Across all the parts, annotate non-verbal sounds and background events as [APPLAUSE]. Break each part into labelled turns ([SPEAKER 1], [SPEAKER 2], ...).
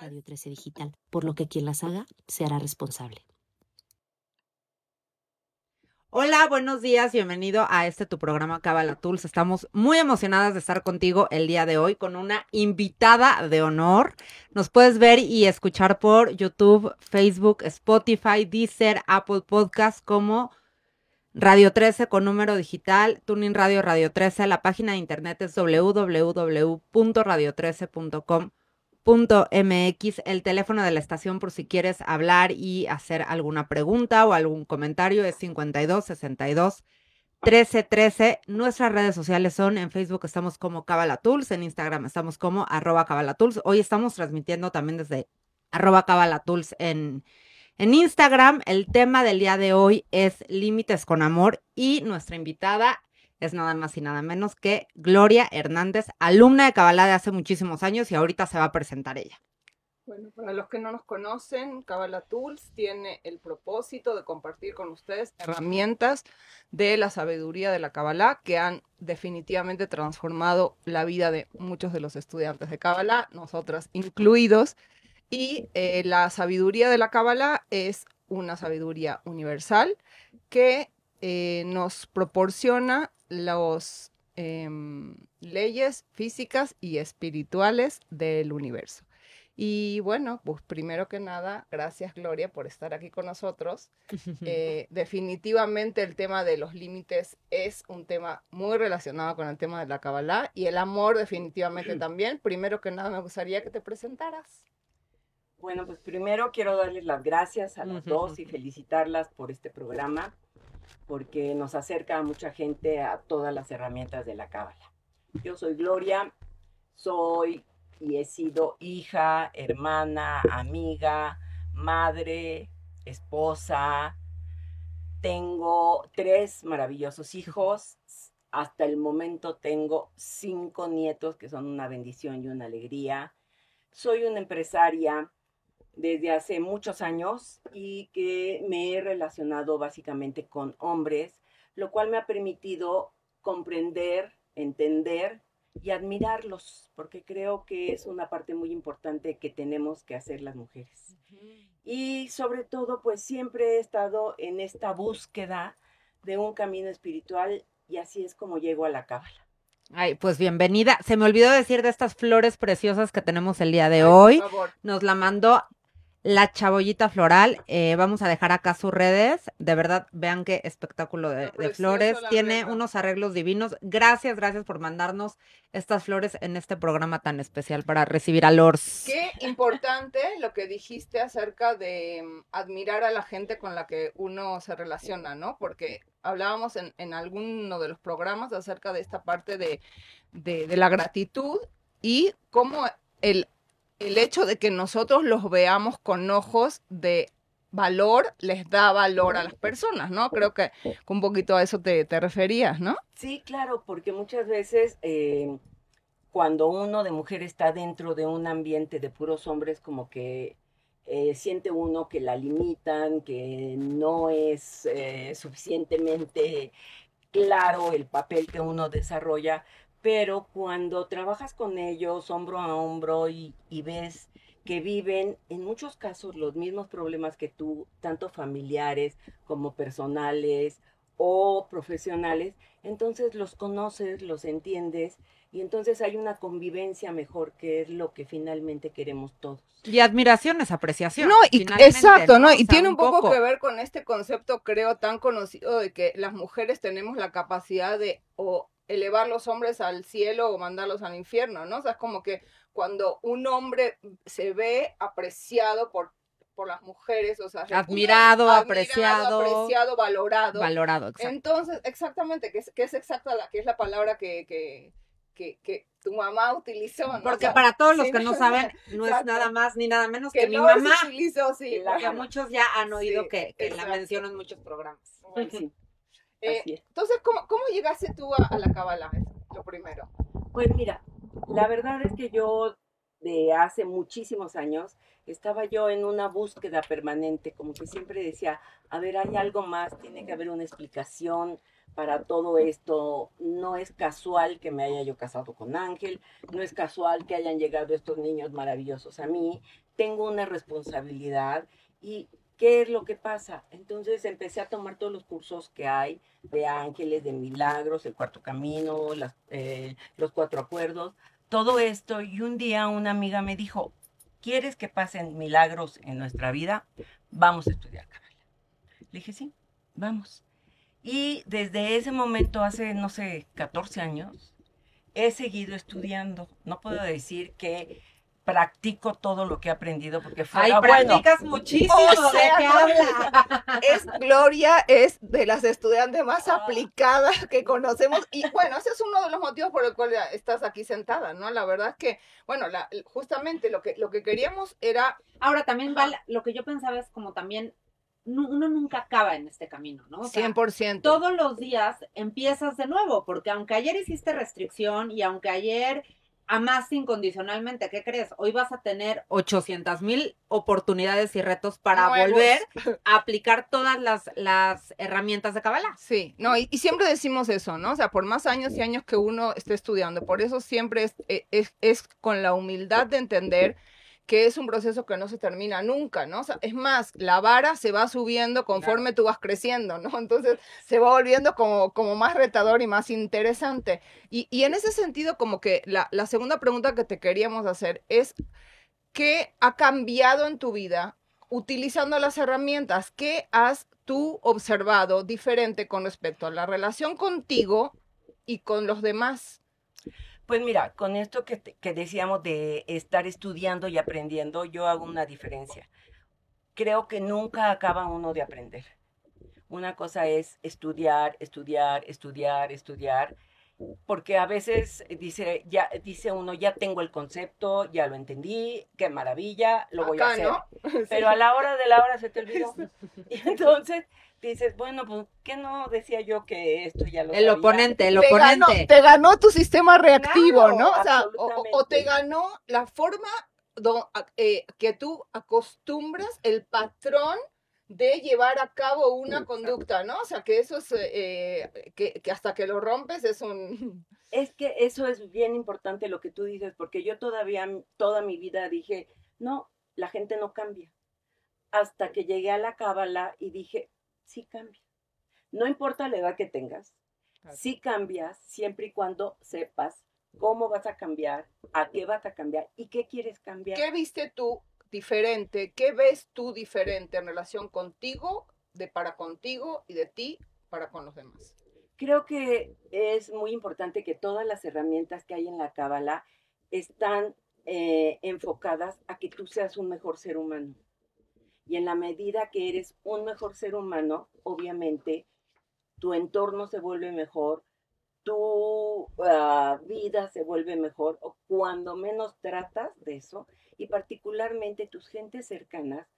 [SPEAKER 1] Radio 13 Digital, por lo que quien las haga se hará responsable.
[SPEAKER 2] Hola, buenos días, bienvenido a este tu programa Cabala Tools. Estamos muy emocionadas de estar contigo el día de hoy con una invitada de honor. Nos puedes ver y escuchar por YouTube, Facebook, Spotify, Deezer, Apple Podcast como Radio 13 con número digital, Tuning Radio Radio 13. La página de internet es www.radio13.com MX, el teléfono de la estación por si quieres hablar y hacer alguna pregunta o algún comentario es 52 62 13 13. Nuestras redes sociales son en Facebook estamos como Cabalatools, en Instagram estamos como arroba Cabalatools. Hoy estamos transmitiendo también desde arroba Cabalatools en, en Instagram. El tema del día de hoy es límites con amor y nuestra invitada es nada más y nada menos que Gloria Hernández, alumna de Kabbalah de hace muchísimos años y ahorita se va a presentar ella.
[SPEAKER 3] Bueno, para los que no nos conocen, Kabbalah Tools tiene el propósito de compartir con ustedes herramientas de la sabiduría de la Kabbalah que han definitivamente transformado la vida de muchos de los estudiantes de Kabbalah, nosotras incluidos. Y eh, la sabiduría de la Kabbalah es una sabiduría universal que eh, nos proporciona las em, leyes físicas y espirituales del universo. Y bueno, pues primero que nada, gracias Gloria por estar aquí con nosotros. [LAUGHS] Eh, definitivamente el tema de los límites es un tema muy relacionado con el tema de la Kabbalah y el amor definitivamente [CLEARS THROAT] también. Primero que nada me gustaría que te presentaras.
[SPEAKER 4] Bueno, pues primero quiero darles las gracias a las dos y felicitarlas por este programa porque nos acerca a mucha gente a todas las herramientas de la cábala. Yo soy Gloria, soy y he sido hija, hermana, amiga, madre, esposa. Tengo tres maravillosos hijos. Hasta el momento tengo cinco nietos que son una bendición y una alegría. Soy una empresaria desde hace muchos años y que me he relacionado básicamente con hombres, lo cual me ha permitido comprender, entender y admirarlos, porque creo que es una parte muy importante que tenemos que hacer las mujeres. Y sobre todo, pues siempre he estado en esta búsqueda de un camino espiritual y así es como llego a la cábala.
[SPEAKER 2] Ay, pues bienvenida. Se me olvidó decir de estas flores preciosas que tenemos el día de hoy. Nos la mandó la chabollita floral. Eh, vamos a dejar acá sus redes. De verdad, vean qué espectáculo de, flores. Tiene unos arreglos divinos. Gracias, gracias por mandarnos estas flores en este programa tan especial para recibir a Lors.
[SPEAKER 3] Qué importante lo que dijiste acerca de mm, admirar a la gente con la que uno se relaciona, ¿no? Porque hablábamos en, en alguno de los programas acerca de esta parte de, de la gratitud y cómo el el hecho de que nosotros los veamos con ojos de valor les da valor a las personas, ¿no? Creo que un poquito a eso te, referías, ¿no?
[SPEAKER 4] Sí, claro, porque muchas veces eh, cuando uno de mujer está dentro de un ambiente de puros hombres, como que eh, siente uno que la limitan, que no es eh, suficientemente claro el papel que uno desarrolla, pero cuando trabajas con ellos hombro a hombro y, ves que viven en muchos casos los mismos problemas que tú, tanto familiares como personales o profesionales, entonces los conoces, los entiendes y entonces hay una convivencia mejor que es lo que finalmente queremos todos.
[SPEAKER 2] Y admiración es apreciación.
[SPEAKER 3] No, y, exacto, ¿no? Y tiene un poco, que ver con este concepto, creo, tan conocido de que las mujeres tenemos la capacidad de elevar los hombres al cielo o mandarlos al infierno, ¿no? O sea, es como que cuando un hombre se ve apreciado por, por las mujeres, o sea,
[SPEAKER 2] admirado, apreciado,
[SPEAKER 3] apreciado, valorado.
[SPEAKER 2] Valorado,
[SPEAKER 3] exacto. Entonces, exactamente, que es, que es exacta la, que es la palabra que, que, que, tu mamá utilizó. ¿no?
[SPEAKER 2] Porque para todos los que no saben, [LAUGHS] no es nada más ni nada menos que, mi mamá.
[SPEAKER 3] Utilizó, sí,
[SPEAKER 2] la que muchos ya han oído que, la menciono en muchos programas.
[SPEAKER 4] Sí. [LAUGHS]
[SPEAKER 3] Eh, entonces, ¿cómo, ¿cómo, llegaste tú a, la Kabbalah? Lo primero.
[SPEAKER 4] Pues mira, la verdad es que yo de hace muchísimos años estaba yo en una búsqueda permanente, como que siempre decía, a ver, hay algo más, tiene que haber una explicación para todo esto. No es casual que me haya yo casado con Ángel, no es casual que hayan llegado estos niños maravillosos a mí. Tengo una responsabilidad y ¿qué es lo que pasa? Entonces empecé a tomar todos los cursos que hay de ángeles, de milagros, el cuarto camino, las, eh, los cuatro acuerdos, todo esto. Y un día una amiga me dijo, ¿quieres que pasen milagros en nuestra vida? Vamos a estudiar Kabbalah. Le dije, sí, vamos. Y desde ese momento, hace, no sé, 14 años, he seguido estudiando. No puedo decir que practico todo lo que he aprendido porque fue
[SPEAKER 2] Ay,
[SPEAKER 4] bueno.
[SPEAKER 2] practicas muchísimo,
[SPEAKER 3] O
[SPEAKER 2] ¿de
[SPEAKER 3] sea,
[SPEAKER 2] qué habla?
[SPEAKER 3] Es Gloria, es de las estudiantes más
[SPEAKER 4] Ah.
[SPEAKER 3] aplicadas que conocemos. Y bueno, ese es uno de los motivos por el cual estás aquí sentada, ¿no? La verdad es que, bueno, la, justamente lo que, lo que queríamos era
[SPEAKER 1] Ahora también vale, lo que yo pensaba es como también, uno nunca acaba en este camino, ¿no? O sea,
[SPEAKER 3] 100%.
[SPEAKER 1] todos los días empiezas de nuevo, porque aunque ayer hiciste restricción y aunque ayer amaste incondicionalmente, ¿qué crees? Hoy vas a tener
[SPEAKER 2] 800 mil oportunidades y retos para
[SPEAKER 3] Nuevos.
[SPEAKER 2] volver a aplicar todas las, las herramientas de Kabbalah.
[SPEAKER 3] Sí, no, y, y siempre decimos eso, ¿no? O sea, por más años y años que uno esté estudiando, por eso siempre es, eh, es, es con la humildad de entender que es un proceso que no se termina nunca, ¿no? O sea, es más, la vara se va subiendo conforme tú vas creciendo, ¿no? [LAUGHS] Entonces se va volviendo como, como más retador y más interesante. Y, y en ese sentido, como que la, la segunda pregunta que te queríamos hacer es, ¿qué ha cambiado en tu vida utilizando las herramientas? ¿Qué has tú observado diferente con respecto a la relación contigo y con los demás?
[SPEAKER 4] Pues mira, con esto que, decíamos de estar estudiando y aprendiendo, yo hago una diferencia. Creo que nunca acaba uno de aprender. Una cosa es estudiar, estudiar, estudiar, estudiar, porque a veces dice, ya, dice uno, ya tengo el concepto, ya lo entendí, qué maravilla, lo voy a hacer.
[SPEAKER 3] ¿no? [LAUGHS]
[SPEAKER 4] Pero a la hora de la hora se te olvidó. Y entonces dices, bueno, pues, ¿qué no decía yo que esto ya lo
[SPEAKER 2] El
[SPEAKER 4] sabía?
[SPEAKER 2] oponente, el
[SPEAKER 3] te ganó,
[SPEAKER 2] oponente.
[SPEAKER 3] te ganó tu sistema reactivo,
[SPEAKER 4] Claro,
[SPEAKER 3] ¿no? O sea, o- te ganó la forma do- eh, que tú acostumbras, el patrón de llevar a cabo una conducta, ¿no? O sea, que eso es, eh, que, que hasta que lo rompes es un... [LAUGHS]
[SPEAKER 4] Es que eso es bien importante lo que tú dices, porque yo todavía toda mi vida dije, no, la gente no cambia. Hasta que llegué a la cábala y dije, sí cambia. No importa la edad que tengas, sí cambias siempre y cuando sepas cómo vas a cambiar, a qué vas a cambiar y qué quieres cambiar.
[SPEAKER 3] ¿Qué viste tú diferente? ¿Qué ves tú diferente en relación contigo, de para contigo y de ti para con los demás?
[SPEAKER 4] Creo que es muy importante que todas las herramientas que hay en la cábala están eh, enfocadas a que tú seas un mejor ser humano. Y en la medida que eres un mejor ser humano, obviamente, tu entorno se vuelve mejor, tu ah, vida se vuelve mejor, o cuando menos tratas de eso, y particularmente tus gentes cercanas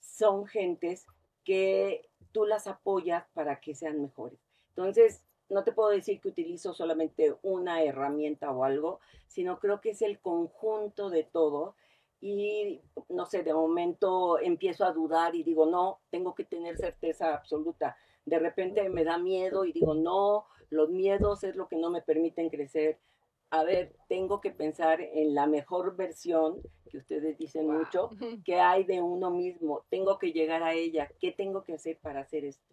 [SPEAKER 4] son gentes que tú las apoyas para que sean mejores. Entonces, no te puedo decir que utilizo solamente una herramienta o algo, sino creo que es el conjunto de todo. Y no sé, de momento empiezo a dudar y digo, no, tengo que tener certeza absoluta. De repente me da miedo y digo, no, los miedos es lo que no me permiten crecer. A ver, tengo que pensar en la mejor versión, que ustedes dicen
[SPEAKER 3] Wow.
[SPEAKER 4] mucho, [LAUGHS] que hay de uno mismo. Tengo que llegar a ella. ¿Qué tengo que hacer para hacer esto?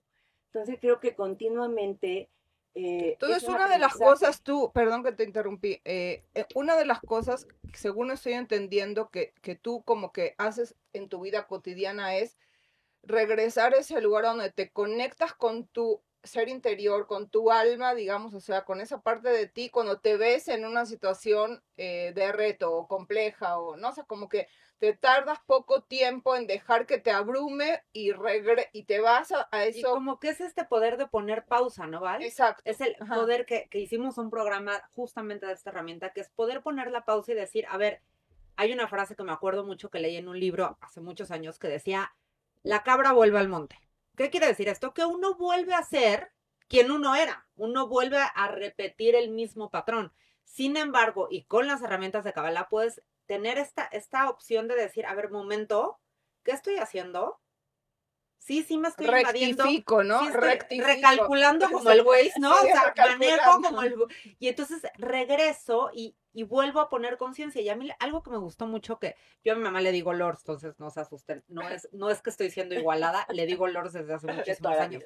[SPEAKER 4] Entonces creo que continuamente... eh,
[SPEAKER 3] Entonces,
[SPEAKER 4] es un
[SPEAKER 3] una de las cosas tú, perdón que te interrumpí, eh, eh, una de las cosas, según estoy entendiendo, que, que tú como que haces en tu vida cotidiana es regresar a ese lugar donde te conectas con tu ser interior, con tu alma, digamos, o sea, con esa parte de ti, cuando te ves en una situación eh, de reto o compleja o no sé, como que te tardas poco tiempo en dejar que te abrume y, regre y te vas a, a
[SPEAKER 2] Y
[SPEAKER 3] eso.
[SPEAKER 2] como que es este poder de poner pausa, ¿no, Val?
[SPEAKER 3] Exacto.
[SPEAKER 2] Es el
[SPEAKER 3] Ajá.
[SPEAKER 2] poder que, que hicimos un programa justamente de esta herramienta, que es poder poner la pausa y decir, a ver, hay una frase que me acuerdo mucho que leí en un libro hace muchos años que decía, la cabra vuelve al monte. ¿Qué quiere decir esto? Que uno vuelve a ser quien uno era, uno vuelve a repetir el mismo patrón. Sin embargo, y con las herramientas de Kabbalah puedes tener esta, esta opción de decir, a ver, momento, ¿qué estoy haciendo? Sí, sí me estoy invadiendo.
[SPEAKER 3] Rectifico, ¿no?
[SPEAKER 2] Sí estoy
[SPEAKER 3] Rectifico.
[SPEAKER 2] recalculando como el Waze, ¿no? O sea, manejo como el... Y entonces regreso y, y vuelvo a poner conciencia. Y a mí algo que me gustó mucho que yo a mi mamá le digo Lors, entonces no se asusten. No es, no es que estoy siendo igualada, le digo Lors desde hace [LAUGHS] muchísimos años.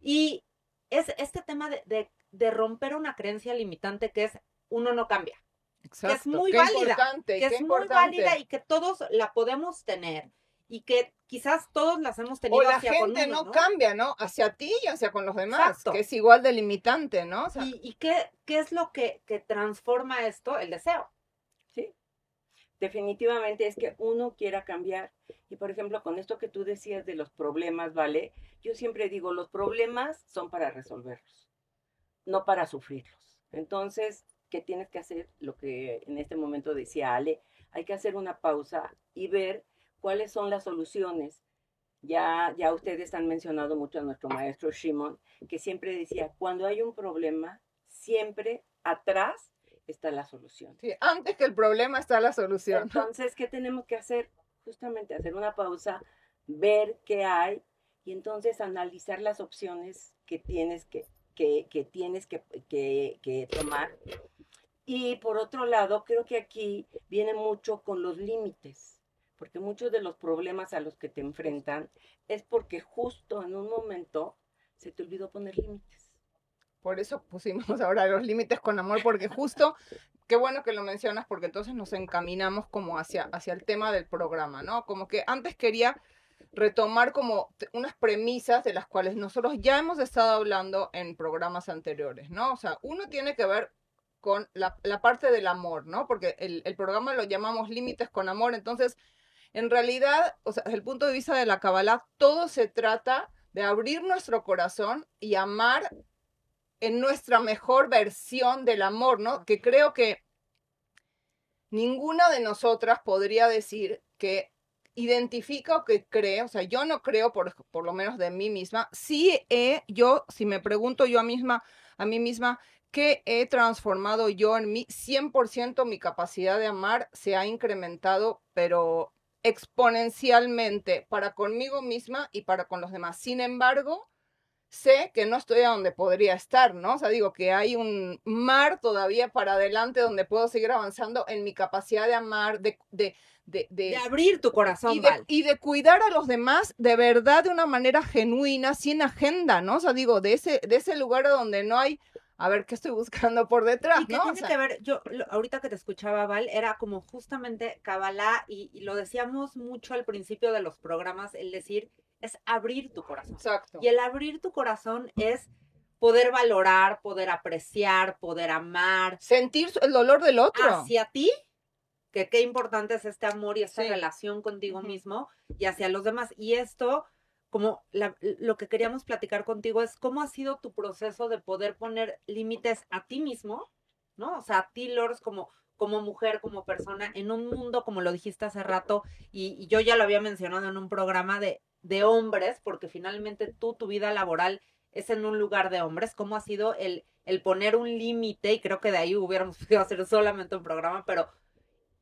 [SPEAKER 2] Y es este tema de, de, de romper una creencia limitante que es uno no cambia.
[SPEAKER 3] Exacto.
[SPEAKER 2] muy
[SPEAKER 3] qué
[SPEAKER 2] válida, que es muy válida y que todos la podemos tener y que quizás todos las hemos tenido
[SPEAKER 3] O la
[SPEAKER 2] hacia con
[SPEAKER 3] gente
[SPEAKER 2] uno,
[SPEAKER 3] no, cambia, ¿no? Hacia ti y hacia con los demás,
[SPEAKER 2] Exacto.
[SPEAKER 3] que es igual de limitante, ¿no? O sea,
[SPEAKER 2] ¿Y, y qué, qué es lo que, que transforma esto? El deseo.
[SPEAKER 4] Sí. Definitivamente es que uno quiera cambiar. Y por ejemplo, con esto que tú decías de los problemas, ¿vale? Yo siempre digo, los problemas son para resolverlos, no para sufrirlos. Entonces, ¿qué tienes que hacer? Lo que en este momento decía Ale, hay que hacer una pausa y ver cuáles son las soluciones. Ya, ya ustedes han mencionado mucho a nuestro maestro Shimon, que siempre decía, cuando hay un problema, siempre atrás está la solución.
[SPEAKER 3] sí, antes que el problema está la solución.
[SPEAKER 4] Entonces, ¿qué tenemos que hacer? Justamente hacer una pausa, ver qué hay y entonces analizar las opciones que tienes que, que, que tienes que, que- que tomar. Y por otro lado, creo que aquí viene mucho con los límites, porque muchos de los problemas a los que te enfrentan es porque justo en un momento se te olvidó poner límites.
[SPEAKER 3] Por eso pusimos [LAUGHS] ahora los límites con amor, porque justo, qué bueno que lo mencionas, porque entonces nos encaminamos como hacia, hacia el tema del programa, ¿no? Como que antes quería retomar como unas premisas de las cuales nosotros ya hemos estado hablando en programas anteriores, ¿no? O sea, uno tiene que ver con la, la parte del amor, ¿no? Porque el, el programa lo llamamos límites con amor, entonces, en realidad, o sea, desde el punto de vista de la Kabbalah, todo se trata de abrir nuestro corazón y amar en nuestra mejor versión del amor, ¿no? Que creo que ninguna de nosotras podría decir que identifica o que cree, o sea, yo no creo, por, por lo menos de mí misma, sí he, yo, si me pregunto yo misma, a mí misma, ¿qué he transformado yo en mí? 100% mi capacidad de amar se ha incrementado, pero exponencialmente para conmigo misma y para con los demás. Sin embargo, sé que no estoy a donde podría estar, ¿no? O sea, digo que hay un mar todavía para adelante donde puedo seguir avanzando en mi capacidad de amar, de, de, de, de-
[SPEAKER 2] abrir tu corazón,
[SPEAKER 3] y,
[SPEAKER 2] Val.
[SPEAKER 3] y de cuidar a los demás de verdad de una manera genuina, sin agenda, ¿no? O sea, digo, de ese, de ese lugar donde no hay, a ver, ¿qué estoy buscando por detrás,
[SPEAKER 2] Y
[SPEAKER 3] no? O
[SPEAKER 2] tiene
[SPEAKER 3] sea,
[SPEAKER 2] que ver, yo lo- ahorita que te escuchaba, Val, era como justamente Kabbalah, y, y lo decíamos mucho al principio de los programas, el decir, es abrir tu corazón.
[SPEAKER 3] Exacto.
[SPEAKER 2] Y el abrir tu corazón es poder valorar, poder apreciar, poder amar
[SPEAKER 3] Sentir el dolor del otro.
[SPEAKER 2] hacia ti, que qué importante es este amor y esta
[SPEAKER 3] Sí.
[SPEAKER 2] relación contigo mismo y hacia los demás. Y esto, como la- lo que queríamos platicar contigo es cómo ha sido tu proceso de poder poner límites a ti mismo, ¿no? O sea, a ti, Lors, como, como mujer, como persona, en un mundo, como lo dijiste hace rato, y, yo ya lo había mencionado en un programa de, de hombres, porque finalmente tú, tu vida laboral es en un lugar de hombres, cómo ha sido el, el poner un límite, y creo que de ahí hubiéramos [LAUGHS] podido hacer solamente un programa, pero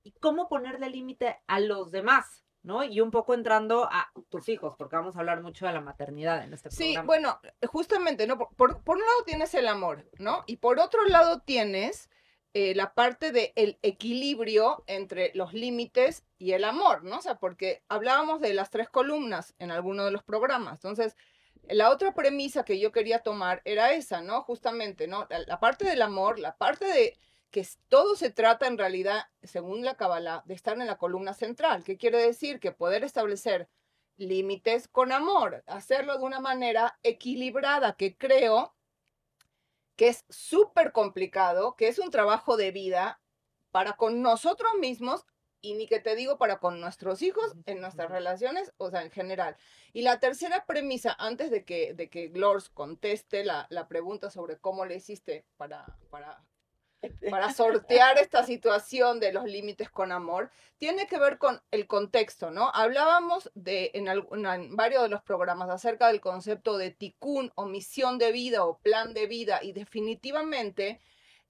[SPEAKER 2] ¿y cómo ponerle límite a los demás? ¿No? Y un poco entrando a tus hijos, porque vamos a hablar mucho de la maternidad en este
[SPEAKER 3] Sí,
[SPEAKER 2] programa.
[SPEAKER 3] bueno, justamente, ¿no? Por, por- por un lado tienes el amor, ¿no? Y por otro lado tienes eh, la parte del equilibrio entre los límites y el amor, ¿no? O sea, porque hablábamos de las tres columnas en alguno de los programas. Entonces, la otra premisa que yo quería tomar era esa, ¿no? Justamente, ¿no? La, la parte del amor, la parte de que todo se trata en realidad, según la Kabbalah, de estar en la columna central. ¿Qué quiere decir? Que poder establecer límites con amor, hacerlo de una manera equilibrada, que creo que es súper complicado, que es un trabajo de vida para con nosotros mismos y ni que te digo para con nuestros hijos, en nuestras relaciones, o sea, en general. Y la tercera premisa, antes de que, de que Glors conteste la, la pregunta sobre cómo le hiciste para, para [LAUGHS] para sortear esta situación de los límites con amor, tiene que ver con el contexto, ¿no? Hablábamos de, en, algún- en varios de los programas acerca del concepto de tikkun o misión de vida o plan de vida y definitivamente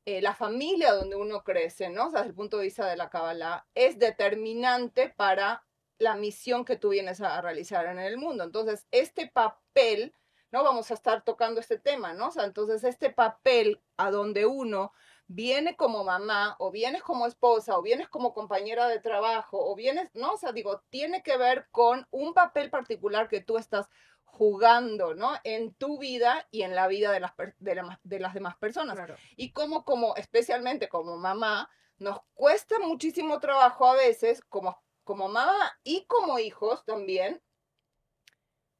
[SPEAKER 3] eh, la familia donde uno crece, ¿no? Desde el punto de vista de la Kabbalah, es determinante para la misión que tú vienes a realizar en el mundo. Entonces, este papel, ¿no? Vamos a estar tocando este tema, ¿no? Entonces, este papel a donde uno viene como mamá, o vienes como esposa, o vienes como compañera de trabajo, o vienes, ¿no? O sea, digo, tiene que ver con un papel particular que tú estás jugando, ¿no? En tu vida y en la vida de las, de, las demás personas. Y como, como, especialmente como mamá, nos cuesta muchísimo trabajo a veces, como, como mamá y como hijos también,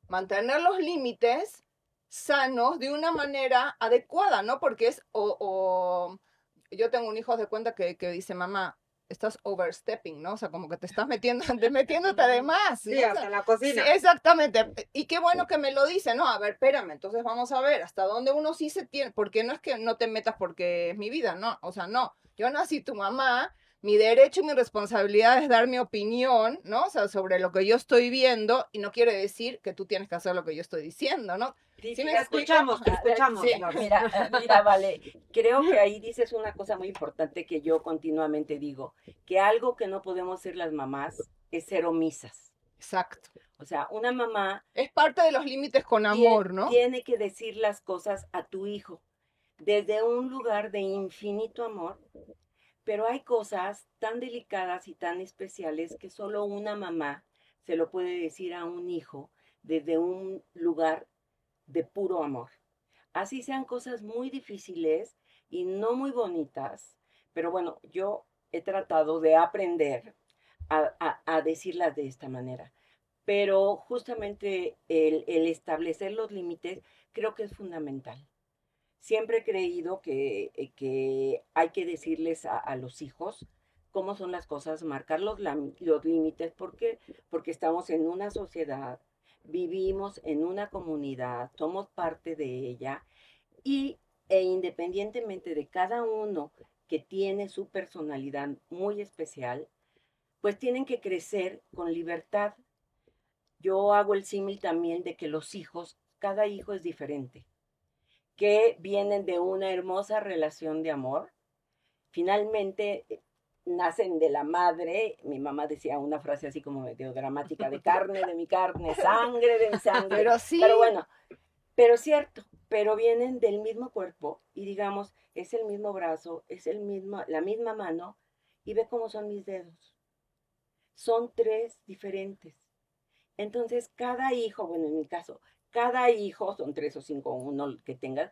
[SPEAKER 3] mantener los límites sanos de una manera adecuada, ¿no? Porque es, o, yo tengo un hijo de cuenta que, que dice, mamá, estás overstepping, ¿no? O sea, como que te estás metiendo, [LAUGHS] metiéndote de [LAUGHS] más.
[SPEAKER 1] Sí, hasta la cocina.
[SPEAKER 3] exactamente. Y qué bueno que me lo dice, ¿no? A ver, espérame, entonces vamos a ver hasta dónde uno sí se tiene, porque no es que no te metas porque es mi vida, no, o sea, no. Yo nací tu mamá, mi derecho y mi responsabilidad es dar mi opinión, ¿no? O sea, sobre lo que yo estoy viendo y no quiere decir que tú tienes que hacer lo que yo estoy diciendo, ¿no?
[SPEAKER 1] Sí, escuchamos, escuchamos.
[SPEAKER 4] mira, mira, vale, creo que ahí dices una cosa muy importante que yo continuamente digo, que algo que no podemos ser las mamás es ser omisas.
[SPEAKER 3] Exacto.
[SPEAKER 4] O sea, una mamá...
[SPEAKER 3] Es parte de los límites con amor, ¿no?
[SPEAKER 4] Tiene que decir las cosas a tu hijo desde un lugar de infinito amor, pero hay cosas tan delicadas y tan especiales que solo una mamá se lo puede decir a un hijo desde un lugar de puro amor. Así sean cosas muy difíciles y no muy bonitas, pero bueno, yo he tratado de aprender a, decirlas de esta manera. Pero justamente el, establecer los límites creo que es fundamental. Siempre he creído que, eh, que hay que decirles a, los hijos cómo son las cosas, marcar los, los límites, porque estamos en una sociedad vivimos en una comunidad, somos parte de ella y e independientemente de cada uno que tiene su personalidad muy especial, pues tienen que crecer con libertad. Yo hago el símil también de que los hijos, cada hijo es diferente, que vienen de una hermosa relación de amor. Finalmente nacen de la madre, mi mamá decía una frase así como medio dramática, de carne de mi carne, sangre de mi sangre.
[SPEAKER 3] Pero sí.
[SPEAKER 4] Pero bueno, pero cierto, pero vienen del mismo cuerpo y digamos, es el mismo brazo, es el mismo, la misma mano y ve cómo son mis dedos. Son tres diferentes. Entonces, cada hijo, bueno, en mi caso, cada hijo, son tres o cinco, uno que tengas,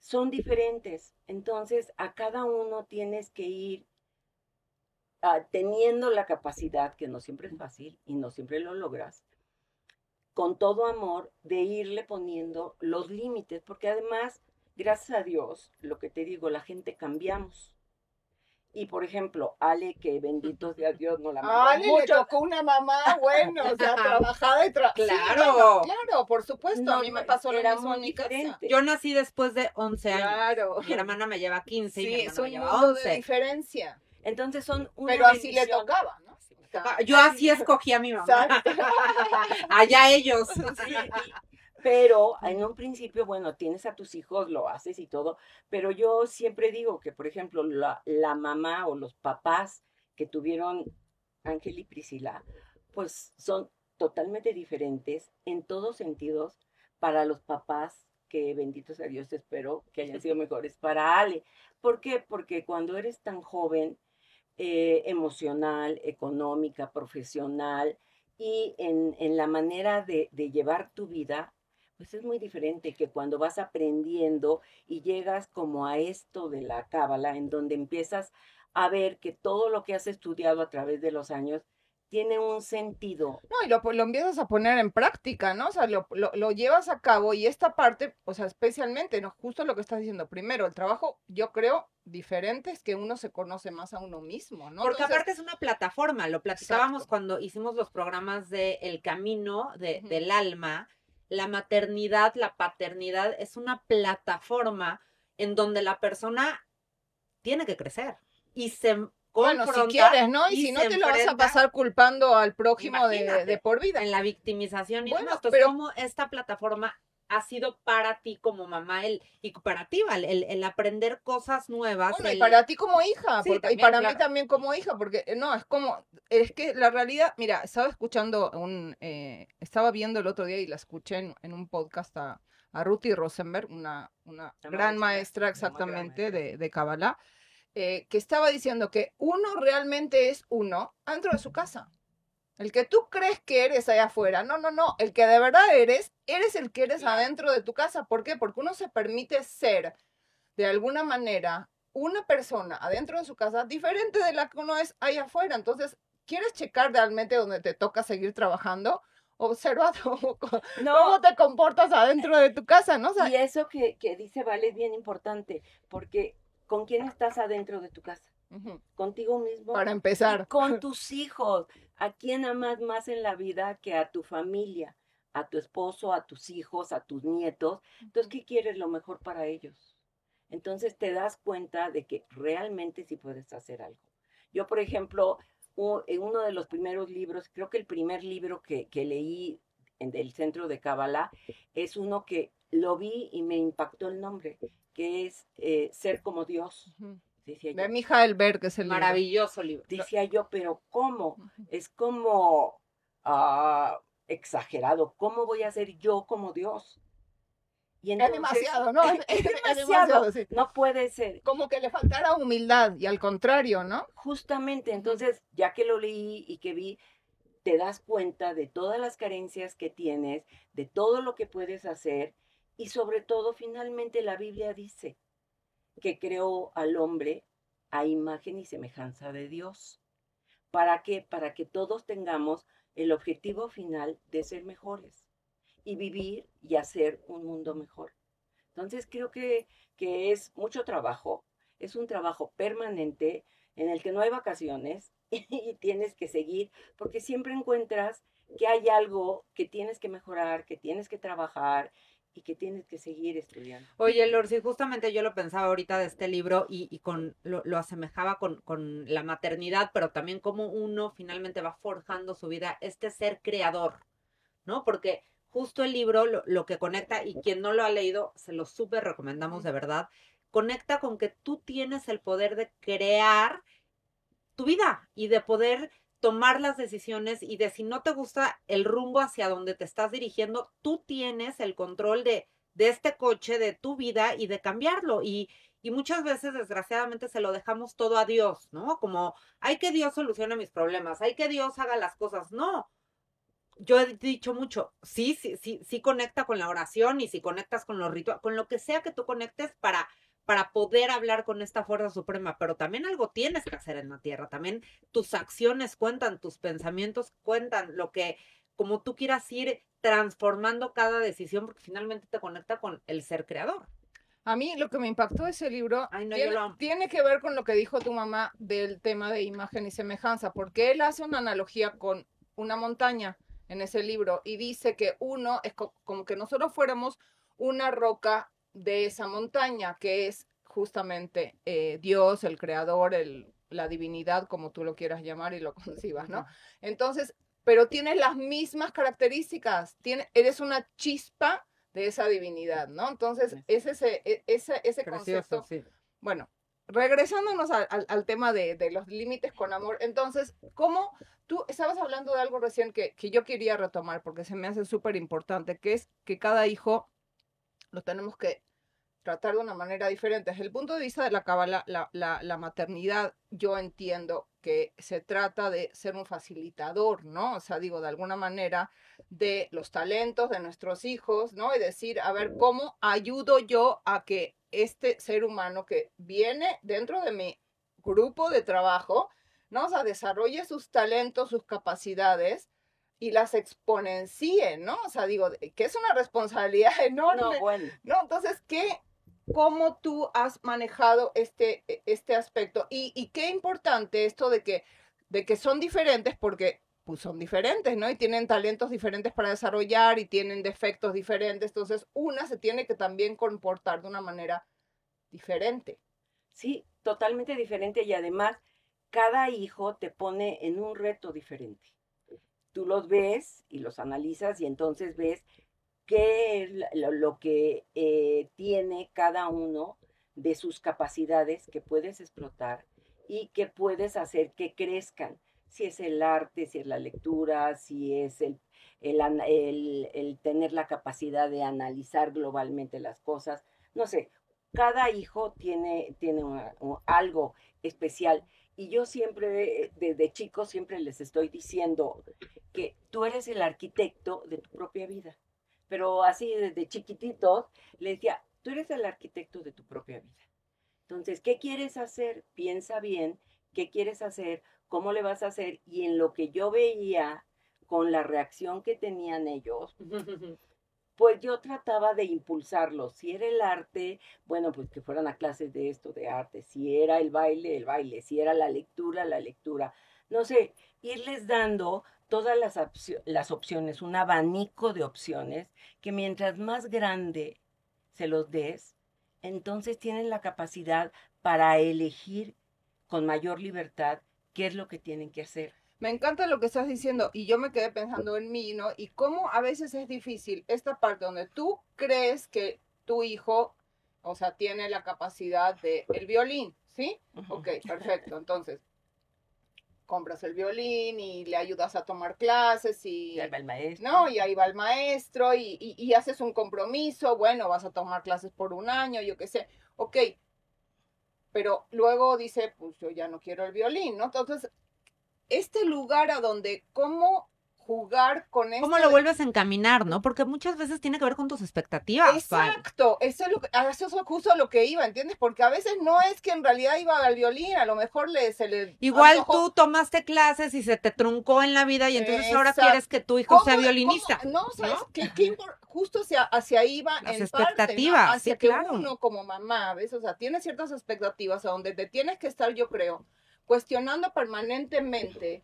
[SPEAKER 4] son diferentes. Entonces, a cada uno tienes que ir Ah, teniendo la capacidad, que no siempre es fácil y no siempre lo logras, con todo amor, de irle poniendo los límites, porque además, gracias a Dios, lo que te digo, la gente cambiamos. Y por ejemplo, Ale, que bendito sea Dios, no la
[SPEAKER 3] mamá. Ale mucho. le tocó una mamá, bueno, o sea, [LAUGHS] trabajada y tra
[SPEAKER 1] Claro.
[SPEAKER 3] claro, por supuesto. a mí me pasó lo mismo en mi
[SPEAKER 1] Yo nací después de 11 años.
[SPEAKER 3] Claro.
[SPEAKER 1] Mi hermana me lleva 15 y mi hermano
[SPEAKER 3] me
[SPEAKER 1] lleva 11.
[SPEAKER 3] de diferencia.
[SPEAKER 4] Entonces son una
[SPEAKER 3] Pero así le tocaba, ¿no?
[SPEAKER 1] Yo así [LAUGHS] escogí a mi mamá. [LAUGHS] Allá ellos.
[SPEAKER 4] Pero en un principio, bueno, tienes a tus hijos, lo haces y todo, pero yo siempre digo que, por ejemplo, la, la mamá o los papás que tuvieron Ángel y Priscila, pues son totalmente diferentes en todos sentidos para los papás que bendito sea Dios, espero que hayan sido mejores para Ale. ¿Por qué? Porque cuando eres tan joven, eh, emocional, económica, profesional y en, la manera de, llevar tu vida, pues es muy diferente que cuando vas aprendiendo y llegas como a esto de la cábala, en donde empiezas a ver que todo lo que has estudiado a través de los años tiene un sentido.
[SPEAKER 3] No, y lo, lo empiezas a poner en práctica, ¿no? O sea, lo, lo, llevas a cabo y esta parte, o sea, especialmente, ¿no? Justo lo que estás diciendo. Primero, el trabajo, yo creo, diferente es que uno se conoce más a uno mismo, ¿no?
[SPEAKER 1] Porque aparte es una plataforma, lo platicábamos cuando hicimos los programas de El Camino de, del Alma, la maternidad, la paternidad es una plataforma en donde la persona tiene que crecer y se
[SPEAKER 3] bueno, si quieres, ¿no? Y, si no te lo vas a pasar culpando al prójimo de, por vida.
[SPEAKER 1] En la victimización y bueno, pero como esta plataforma
[SPEAKER 2] ha sido para ti como mamá el, y para ti, Val, el, el aprender cosas nuevas.
[SPEAKER 3] Bueno, y para ti como hija,
[SPEAKER 2] Sí,
[SPEAKER 3] porque- y para mí también como hija, porque eh, no, es como, es que la realidad, mira, estaba escuchando un, eh, estaba viendo el otro día y la escuché en, en un podcast a, a Ruthie Rosenberg, una, una gran
[SPEAKER 4] maestra,
[SPEAKER 3] exactamente de, de Kabbalah, eh, que estaba diciendo que uno realmente es uno dentro de su casa. El que tú crees que eres allá afuera, no, no, no, el que de verdad eres, eres el que eres adentro de tu casa. ¿Por qué? Porque uno se permite ser de alguna manera una persona adentro de su casa diferente de la que uno es allá afuera. Entonces, ¿quieres checar realmente donde te toca seguir trabajando? Observa [LAUGHS] cómo,
[SPEAKER 4] No,
[SPEAKER 3] cómo te comportas adentro de tu casa, ¿no? O sea,
[SPEAKER 4] y eso que, que dice Vale es bien importante, porque ¿con quién estás adentro de tu casa? ¿Contigo mismo?
[SPEAKER 3] para empezar.
[SPEAKER 4] con [LAUGHS] tus hijos. ¿A quién amas más en la vida que a tu familia? A tu esposo, a tus hijos, a tus nietos. Entonces, ¿qué quieres lo mejor para ellos? Entonces te das cuenta de que realmente sí puedes hacer algo. Yo, por ejemplo, en uno de los primeros libros, creo que el primer libro que, que leí en del centro de Kabbalah es uno que lo vi y me impactó el nombre, que es eh, Ser como Dios. Decía yo,
[SPEAKER 3] De Mijael Berg, que es el.
[SPEAKER 2] Maravilloso libro.
[SPEAKER 4] decía yo, pero ¿cómo? Es como ah, exagerado. ¿Cómo voy a ser yo como Dios? Y
[SPEAKER 3] Es
[SPEAKER 4] entonces-
[SPEAKER 3] demasiado, ¿no? Es, [LAUGHS]
[SPEAKER 4] Es
[SPEAKER 3] es
[SPEAKER 4] demasiado.
[SPEAKER 3] demasiado, sí.
[SPEAKER 4] No puede ser.
[SPEAKER 3] Como que le faltara humildad y al contrario, ¿no?
[SPEAKER 4] Justamente, entonces, ya que lo leí y que vi, te das cuenta de todas las carencias que tienes, de todo lo que puedes hacer y sobre todo, finalmente, la Biblia dice que creó al hombre a imagen y semejanza de Dios. ¿Para qué? Para que todos tengamos el objetivo final de ser mejores y vivir y hacer un mundo mejor. Entonces creo que, que es mucho trabajo, es un trabajo permanente en el que no hay vacaciones [LAUGHS] y tienes que seguir, porque siempre encuentras que hay algo que tienes que mejorar, que tienes que trabajar y que tienes que seguir estudiando.
[SPEAKER 2] Oye, Lorsi, justamente yo lo pensaba ahorita de este libro y, y con lo, lo asemejaba con, con la maternidad, pero también cómo uno finalmente va forjando su vida, este ser creador, ¿no? Porque justo el libro lo, lo que conecta, y quien no lo ha leído, se lo súper recomendamos de verdad, conecta con que tú tienes el poder de crear tu vida y de poder tomar las decisiones y de si no te gusta el rumbo hacia donde te estás dirigiendo, tú tienes el control de, de este coche, de tu vida y de cambiarlo. Y, y muchas veces, desgraciadamente, se lo dejamos todo a Dios, ¿no? Como, hay que Dios solucione mis problemas, hay que Dios haga las cosas. No. Yo he dicho mucho, sí, sí, sí, sí conecta con la oración y si conectas con los rituales, con lo que sea que tú conectes para, para poder hablar con esta fuerza suprema, pero también algo tienes que hacer en la tierra, también tus acciones cuentan, tus pensamientos cuentan, lo que, como tú quieras ir transformando cada decisión, porque finalmente te conecta con el ser creador.
[SPEAKER 3] A mí lo que me impactó de ese libro
[SPEAKER 2] Ay, no, yo
[SPEAKER 3] tiene,
[SPEAKER 2] lo amo.
[SPEAKER 3] tiene que ver con lo que dijo tu mamá del tema de imagen y semejanza, porque él hace una analogía con una montaña en ese libro y dice que uno es co- como que nosotros fuéramos una roca de esa montaña, que es justamente eh, Dios, el creador, el, la divinidad, como tú lo quieras llamar y lo [LAUGHS] concibas, ¿no? Entonces, pero tienes las mismas características, tiene, eres una chispa de esa divinidad, ¿no? Entonces, es ese, e- ese, ese concepto.
[SPEAKER 2] sí.
[SPEAKER 3] Bueno, regresándonos al, al- al tema de, de los límites con amor, entonces, ¿cómo tú estabas hablando de algo recién que, que yo quería retomar porque se me hace súper importante, que es que cada hijo lo tenemos que tratar de una manera diferente. Desde el punto de vista de la cabala, la, la, la maternidad, yo entiendo que se trata de ser un facilitador, ¿no? O sea, digo, de alguna manera, de los talentos de nuestros hijos, ¿no? Y decir, a ver, ¿cómo ayudo yo a que este ser humano que viene dentro de mi grupo de trabajo, ¿no? O sea, desarrolle sus talentos, sus capacidades y las exponencie, ¿no? O sea, digo, que es una responsabilidad [LAUGHS] enorme.
[SPEAKER 4] No, bueno.
[SPEAKER 3] ¿no? Entonces, ¿qué, ¿cómo tú has manejado este, e- este aspecto? Y, y qué importante esto de que, de que son diferentes porque pues son diferentes, ¿no? Y tienen talentos diferentes para desarrollar y tienen defectos diferentes. Entonces, una se tiene que también comportar de una manera diferente.
[SPEAKER 4] Sí, totalmente diferente y además cada hijo te pone en un reto diferente. Tú los ves y los analizas y entonces ves qué es lo, que eh, tiene cada uno de sus capacidades que puedes explotar y que puedes hacer que crezcan. Si es el arte, si es la lectura, si es el, el, el- tener la capacidad de analizar globalmente las cosas. No sé, cada hijo tiene, tiene un- algo especial. Y yo siempre, eh, desde chico, siempre les estoy diciendo que tú eres el arquitecto de tu propia vida. Pero así desde chiquititos, les decía, tú eres el arquitecto de tu propia vida. Entonces, ¿qué quieres hacer? Piensa bien, ¿qué quieres hacer? ¿Cómo le vas a hacer? Y en lo que yo veía con la reacción que tenían ellos, [LAUGHS] pues yo trataba de impulsarlos. Si era el arte, bueno, pues que fueran a clases de esto, de arte. Si era el baile, el baile. Si era la lectura, la lectura. No sé, irles dando todas las, las opciones, un abanico de opciones, que mientras más grande se los des, entonces tienen la capacidad para elegir con mayor libertad qué es lo que tienen que hacer.
[SPEAKER 3] Me encanta lo que estás diciendo y yo me quedé pensando en mí, ¿no? Y cómo a veces es difícil esta parte donde tú crees que tu hijo, o sea, tiene la capacidad de el violín, ¿sí? Ok, perfecto. Entonces, compras el violín y le ayudas a tomar clases y...
[SPEAKER 4] Y ahí va el maestro.
[SPEAKER 3] No, y ahí va el maestro y, y- y haces un compromiso, bueno, vas a tomar clases por un año, yo qué sé, ok, pero luego dice, pues yo ya no quiero el violín, ¿no? Entonces, este lugar a donde, ¿cómo jugar con esto?
[SPEAKER 2] ¿Cómo lo vuelves a encaminar, no? Porque muchas veces tiene que ver con tus expectativas.
[SPEAKER 3] Exacto, eso es, lo que, a eso es justo lo que iba, ¿entiendes? Porque a veces no es que en realidad iba al violín, a lo mejor le, se le...
[SPEAKER 2] Igual
[SPEAKER 3] antojó-
[SPEAKER 2] tú tomaste clases y se te truncó en la vida y entonces ahora
[SPEAKER 3] Exacto.
[SPEAKER 2] quieres que tu hijo sea
[SPEAKER 3] ¿Cómo-
[SPEAKER 2] violinista.
[SPEAKER 3] cómo- no, ¿sabes?
[SPEAKER 2] ¿no?
[SPEAKER 3] justo hacia, hacia ahí va
[SPEAKER 2] Las
[SPEAKER 3] en parte, ¿no?
[SPEAKER 2] expectativas,
[SPEAKER 3] hacia
[SPEAKER 2] sí,
[SPEAKER 3] que
[SPEAKER 2] claro.
[SPEAKER 3] uno como mamá, ¿ves? O sea, tiene ciertas expectativas a donde te tienes que estar, yo creo, cuestionando permanentemente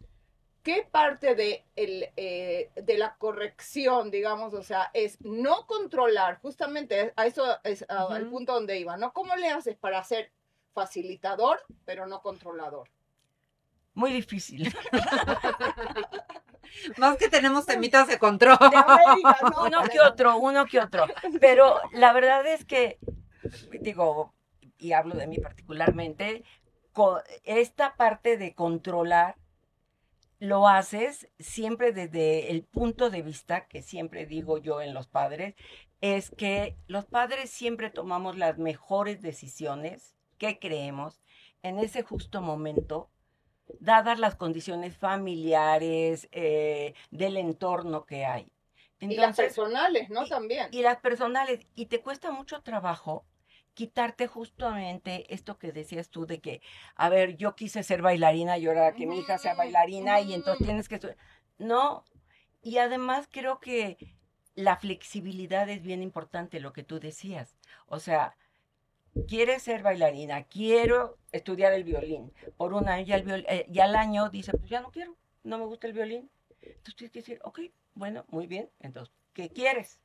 [SPEAKER 3] qué parte de, el, eh, de la corrección, digamos, o sea, es no controlar, justamente a eso es al punto donde iba, ¿no? ¿Cómo le haces para ser facilitador, pero no controlador?
[SPEAKER 4] Muy difícil. [LAUGHS]
[SPEAKER 2] Más que tenemos temitas de control.
[SPEAKER 3] De América, ¿no?
[SPEAKER 4] uno que otro, uno que otro. Pero la verdad es que, digo, y hablo de mí particularmente, esta parte de controlar lo haces siempre desde el punto de vista que siempre digo yo en los padres, es que los padres siempre tomamos las mejores decisiones que creemos en ese justo momento, dadas las condiciones familiares, eh, del entorno que hay.
[SPEAKER 3] y las personales, ¿no?
[SPEAKER 4] y-
[SPEAKER 3] También.
[SPEAKER 4] y las personales, y te cuesta mucho trabajo quitarte justamente esto que decías tú de que, a ver, yo quise ser bailarina y ahora que mi hija sea bailarina y entonces tienes que... No, y además creo que la flexibilidad es bien importante, lo que tú decías. O sea, quieres ser bailarina, quiero estudiar el violín. Por un año, ya, el viol- eh, ya al año dice, pues ya no quiero, no me gusta el violín. Entonces tienes que decir, ok, bueno, muy bien, entonces, ¿qué quieres?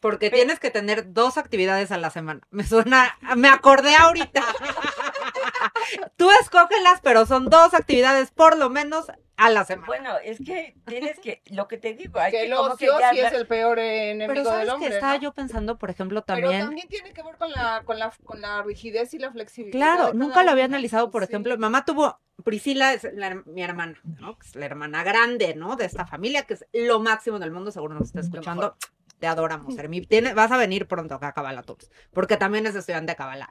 [SPEAKER 2] Porque tienes que tener dos actividades a la semana. Me suena, me acordé ahorita. [LAUGHS] Tú escógelas, pero son dos actividades por lo menos a la semana.
[SPEAKER 4] Bueno, es que tienes que, lo que te digo, hay
[SPEAKER 3] que
[SPEAKER 4] que,
[SPEAKER 3] el
[SPEAKER 4] que ya
[SPEAKER 3] sí es el peor enemigo
[SPEAKER 2] Pero sabes
[SPEAKER 3] del
[SPEAKER 2] que
[SPEAKER 3] hombre,
[SPEAKER 2] estaba
[SPEAKER 3] ¿no?
[SPEAKER 2] yo pensando, por ejemplo,
[SPEAKER 3] Pero
[SPEAKER 2] también.
[SPEAKER 3] también tiene que ver con la, con la, con la rigidez y la flexibilidad.
[SPEAKER 2] Claro, nunca lo había analizado, por
[SPEAKER 3] Sí.
[SPEAKER 2] ejemplo, mamá tuvo, Priscila es la- mi hermana, ¿no? Que es la hermana grande, ¿no? De esta familia, que es lo máximo del mundo, seguro nos está escuchando. Te adoramos, Hermi. Tiene- vas a venir pronto acá a Kabbalah Tours, porque también es estudiante de Kabbalah.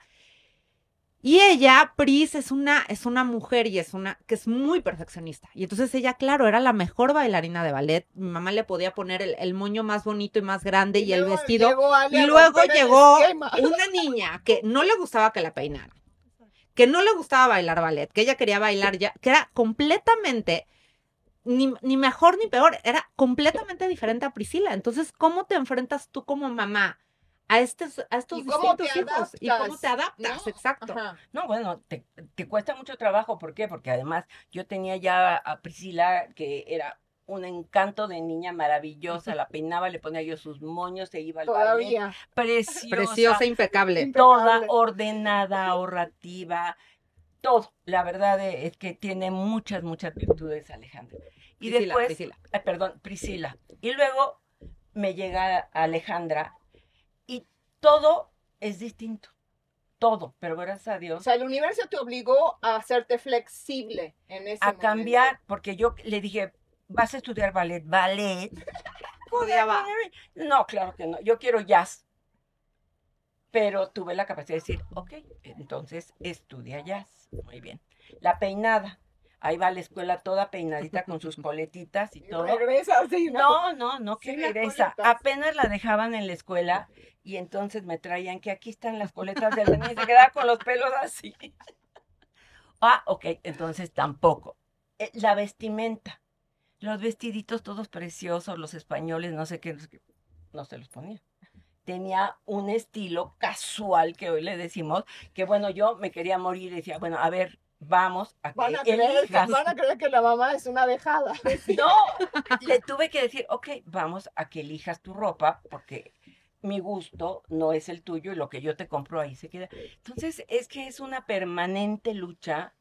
[SPEAKER 2] Y ella, Pris, es una, es una mujer y es una que es muy perfeccionista. Y entonces ella, claro, era la mejor bailarina de ballet. Mi mamá le podía poner el, el moño más bonito y más grande y, el
[SPEAKER 3] luego
[SPEAKER 2] vestido.
[SPEAKER 3] llegó
[SPEAKER 2] Y luego llegó [LAUGHS] una niña que no le gustaba que la peinaran, que no le gustaba bailar ballet, que ella quería bailar ya, que era completamente, ni, ni mejor ni peor, era completamente diferente a Priscila. Entonces, ¿cómo te enfrentas tú como mamá a, estos, a estos
[SPEAKER 3] ¿Y cómo te
[SPEAKER 2] distintos hijos? ¿Y cómo te adaptas?
[SPEAKER 3] ¿no?
[SPEAKER 2] Exacto.
[SPEAKER 3] Ajá.
[SPEAKER 4] No, bueno, te, te cuesta mucho trabajo, ¿por qué? Porque además yo tenía ya a Priscila, que era un encanto de niña maravillosa, la peinaba, le ponía yo sus moños, se iba al ballet,
[SPEAKER 3] Todavía.
[SPEAKER 4] preciosa,
[SPEAKER 2] Preciosa, impecable.
[SPEAKER 4] toda
[SPEAKER 3] Impecable.
[SPEAKER 4] ordenada, ahorrativa, todo. La verdad es que tiene muchas, muchas virtudes, Alejandra. Y
[SPEAKER 2] Priscila,
[SPEAKER 4] después,
[SPEAKER 2] Priscila.
[SPEAKER 4] ay, perdón, Priscila. Y luego me llega Alejandra y todo es distinto. Todo, pero gracias a
[SPEAKER 3] O
[SPEAKER 4] Dios.
[SPEAKER 3] sea, el universo te obligó a hacerte flexible en ese
[SPEAKER 4] a
[SPEAKER 3] momento.
[SPEAKER 4] cambiar, porque yo le dije, vas a estudiar ballet, ballet. [LAUGHS] No, claro que no, yo quiero jazz. Pero tuve la capacidad de decir, ok, entonces estudia jazz. Muy bien. La peinada. Ahí va a la escuela toda peinadita con sus coletitas y
[SPEAKER 3] Y
[SPEAKER 4] todo.
[SPEAKER 3] regresa así, ¿no?
[SPEAKER 4] No, no, no, que regresa. Apenas la dejaban en la escuela y entonces me traían que aquí están las coletas del René y se quedaba con los pelos así. Ah, ok, entonces tampoco. Eh, La vestimenta. Los vestiditos todos preciosos, los españoles, no sé qué, no sé qué, no se los ponía. Tenía un estilo casual que hoy le decimos, que bueno, yo me quería morir y decía, bueno, a ver, vamos a que
[SPEAKER 3] Van a, creer,
[SPEAKER 4] elijas.
[SPEAKER 3] van a creer que la mamá es una dejada. [LAUGHS]
[SPEAKER 4] No, le tuve que decir, ok, vamos a que elijas tu ropa porque mi gusto no es el tuyo y lo que yo te compro ahí se queda. Entonces, es que es una permanente lucha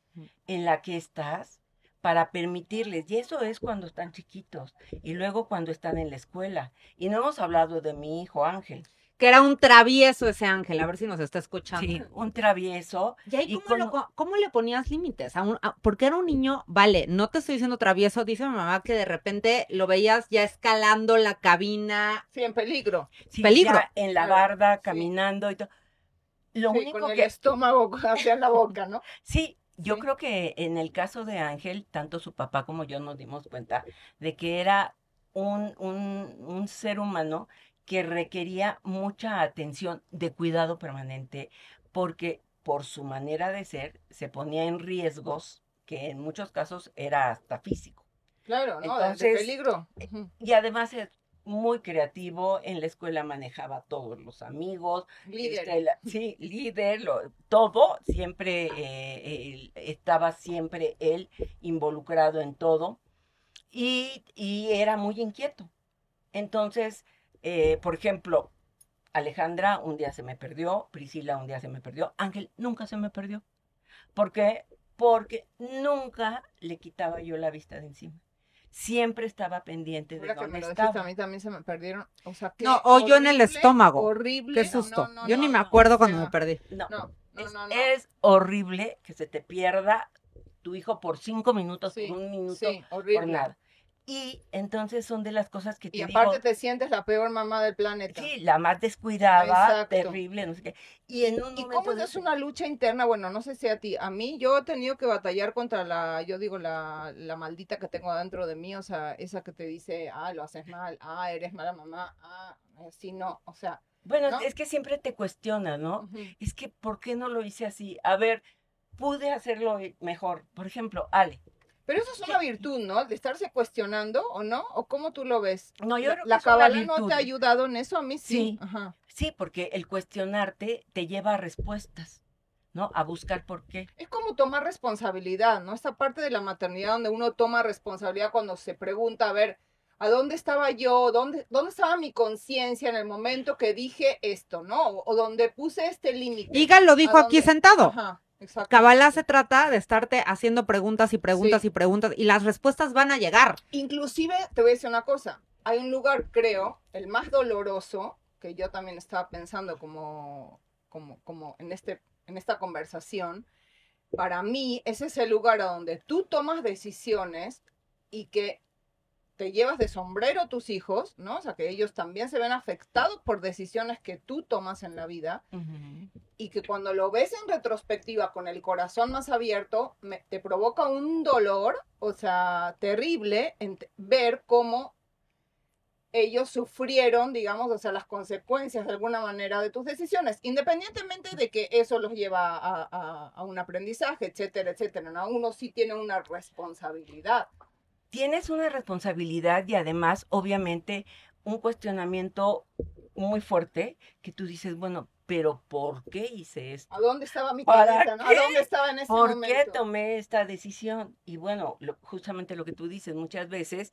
[SPEAKER 4] en la que estás para permitirles, y eso es cuando están chiquitos y luego cuando están en la escuela. Y no hemos hablado de mi hijo Ángel,
[SPEAKER 2] Que era un travieso ese ángel, a ver si nos está escuchando.
[SPEAKER 4] sí, un travieso.
[SPEAKER 2] ¿Y ahí
[SPEAKER 4] Y
[SPEAKER 2] cómo, lo- cómo le ponías límites? A un- a- porque era un niño, vale, no te estoy diciendo travieso, dice mi mamá que de repente lo veías ya escalando la cabina.
[SPEAKER 3] Sí, en peligro.
[SPEAKER 4] sí,
[SPEAKER 2] Peligro.
[SPEAKER 4] ya en la barda,
[SPEAKER 3] sí.
[SPEAKER 4] caminando y todo. Lo
[SPEAKER 3] Sí,
[SPEAKER 4] único
[SPEAKER 3] con el
[SPEAKER 4] que
[SPEAKER 3] estómago [LAUGHS] hacia la boca, ¿no?
[SPEAKER 4] Sí, yo
[SPEAKER 3] Sí.
[SPEAKER 4] creo que en el caso de Ángel, tanto su papá como yo nos dimos cuenta de que era un, un, un ser humano que requería mucha atención de cuidado permanente, porque por su manera de ser se ponía en riesgos que en muchos casos era hasta físico.
[SPEAKER 3] Claro, ¿no? De
[SPEAKER 4] Entonces,
[SPEAKER 3] peligro. Ujú.
[SPEAKER 4] Y además es muy creativo, en la escuela manejaba todos los amigos,
[SPEAKER 3] Líder.
[SPEAKER 4] este, la- sí, líder, lo- todo, siempre eh, él- estaba siempre él involucrado en todo y, y era muy inquieto. Entonces, eh, por ejemplo, Alejandra un día se me perdió, Priscila un día se me perdió, Ángel nunca se me perdió. ¿Por qué? Porque nunca le quitaba yo la vista de encima. Siempre estaba pendiente de
[SPEAKER 3] Ahora que me
[SPEAKER 4] dónde
[SPEAKER 3] lo decís, a
[SPEAKER 4] estaba.
[SPEAKER 3] mí también se me perdieron. O sea, qué
[SPEAKER 2] No, o yo en el estómago.
[SPEAKER 3] Horrible.
[SPEAKER 2] Qué susto.
[SPEAKER 3] No, no,
[SPEAKER 2] Yo
[SPEAKER 3] no,
[SPEAKER 2] ni me acuerdo cuando me perdí.
[SPEAKER 4] No,
[SPEAKER 3] No, no,
[SPEAKER 4] es,
[SPEAKER 3] no, no.
[SPEAKER 4] es horrible que se te pierda tu hijo por cinco minutos,
[SPEAKER 3] Sí,
[SPEAKER 4] por un minuto,
[SPEAKER 3] Sí, horrible.
[SPEAKER 4] por nada. Y entonces son de las cosas que te
[SPEAKER 3] Y
[SPEAKER 4] digo,
[SPEAKER 3] aparte te sientes la peor mamá del planeta.
[SPEAKER 4] sí, la más descuidada,
[SPEAKER 3] Exacto.
[SPEAKER 4] terrible, no sé qué. Y en un
[SPEAKER 3] ¿Y
[SPEAKER 4] momento
[SPEAKER 3] cómo
[SPEAKER 4] de
[SPEAKER 3] es una lucha interna? Bueno, no sé si a ti, a mí yo he tenido que batallar contra la, yo digo, la, la maldita que tengo dentro de mí, o sea, esa que te dice, ah, lo haces mal, ah, eres mala mamá, ah, así no, o sea,
[SPEAKER 4] Bueno,
[SPEAKER 3] ¿no?
[SPEAKER 4] es que siempre te cuestionas, ¿no? Es que, ¿por qué no lo hice así? A ver, pude hacerlo mejor. Por ejemplo, Ale.
[SPEAKER 3] Pero eso es una virtud, ¿no? De estarse cuestionando, ¿o no? ¿O cómo tú lo ves?
[SPEAKER 4] No, yo
[SPEAKER 3] la
[SPEAKER 4] creo que
[SPEAKER 3] la cábala no te ha ayudado en eso, a mí sí.
[SPEAKER 4] Sí.
[SPEAKER 3] Ajá.
[SPEAKER 4] Sí, porque el cuestionarte te lleva a respuestas, ¿no? A buscar por qué.
[SPEAKER 3] Es como tomar responsabilidad, ¿no? Esta parte de la maternidad donde uno toma responsabilidad cuando se pregunta, a ver, ¿a dónde estaba yo? ¿Dónde, dónde estaba mi conciencia en el momento que dije esto, ¿no? O, o donde puse este límite.
[SPEAKER 2] Igal lo dijo
[SPEAKER 3] ¿A
[SPEAKER 2] aquí
[SPEAKER 3] dónde?
[SPEAKER 2] sentado.
[SPEAKER 3] Ajá, exacto.
[SPEAKER 2] Kabbalah se trata de estarte haciendo preguntas y preguntas
[SPEAKER 3] Sí.
[SPEAKER 2] y preguntas y las respuestas van a llegar.
[SPEAKER 3] Inclusive, te voy a decir una cosa, hay un lugar, creo, el más doloroso, que yo también estaba pensando como, como, como en, este, en esta conversación, para mí ese es el lugar a donde tú tomas decisiones y que te llevas de sombrero tus hijos, ¿no? O sea, que ellos también se ven afectados por decisiones que tú tomas en la vida y que cuando lo ves en retrospectiva con el corazón más abierto, te provoca un dolor, o sea, terrible, en ver cómo ellos sufrieron, digamos, o sea, las consecuencias de alguna manera de tus decisiones, independientemente de que eso los lleva a, a- a un aprendizaje, etcétera, etcétera. ¿no? Uno sí tiene una responsabilidad.
[SPEAKER 4] Tienes una responsabilidad y además, obviamente, un cuestionamiento muy fuerte que tú dices, bueno, pero ¿por qué hice esto?
[SPEAKER 3] ¿A dónde estaba mi
[SPEAKER 4] ¿Para
[SPEAKER 3] cabeza? no? ¿A dónde estaba en ese
[SPEAKER 4] ¿Por qué tomé esta decisión? Y bueno, lo- justamente lo que tú dices, muchas veces,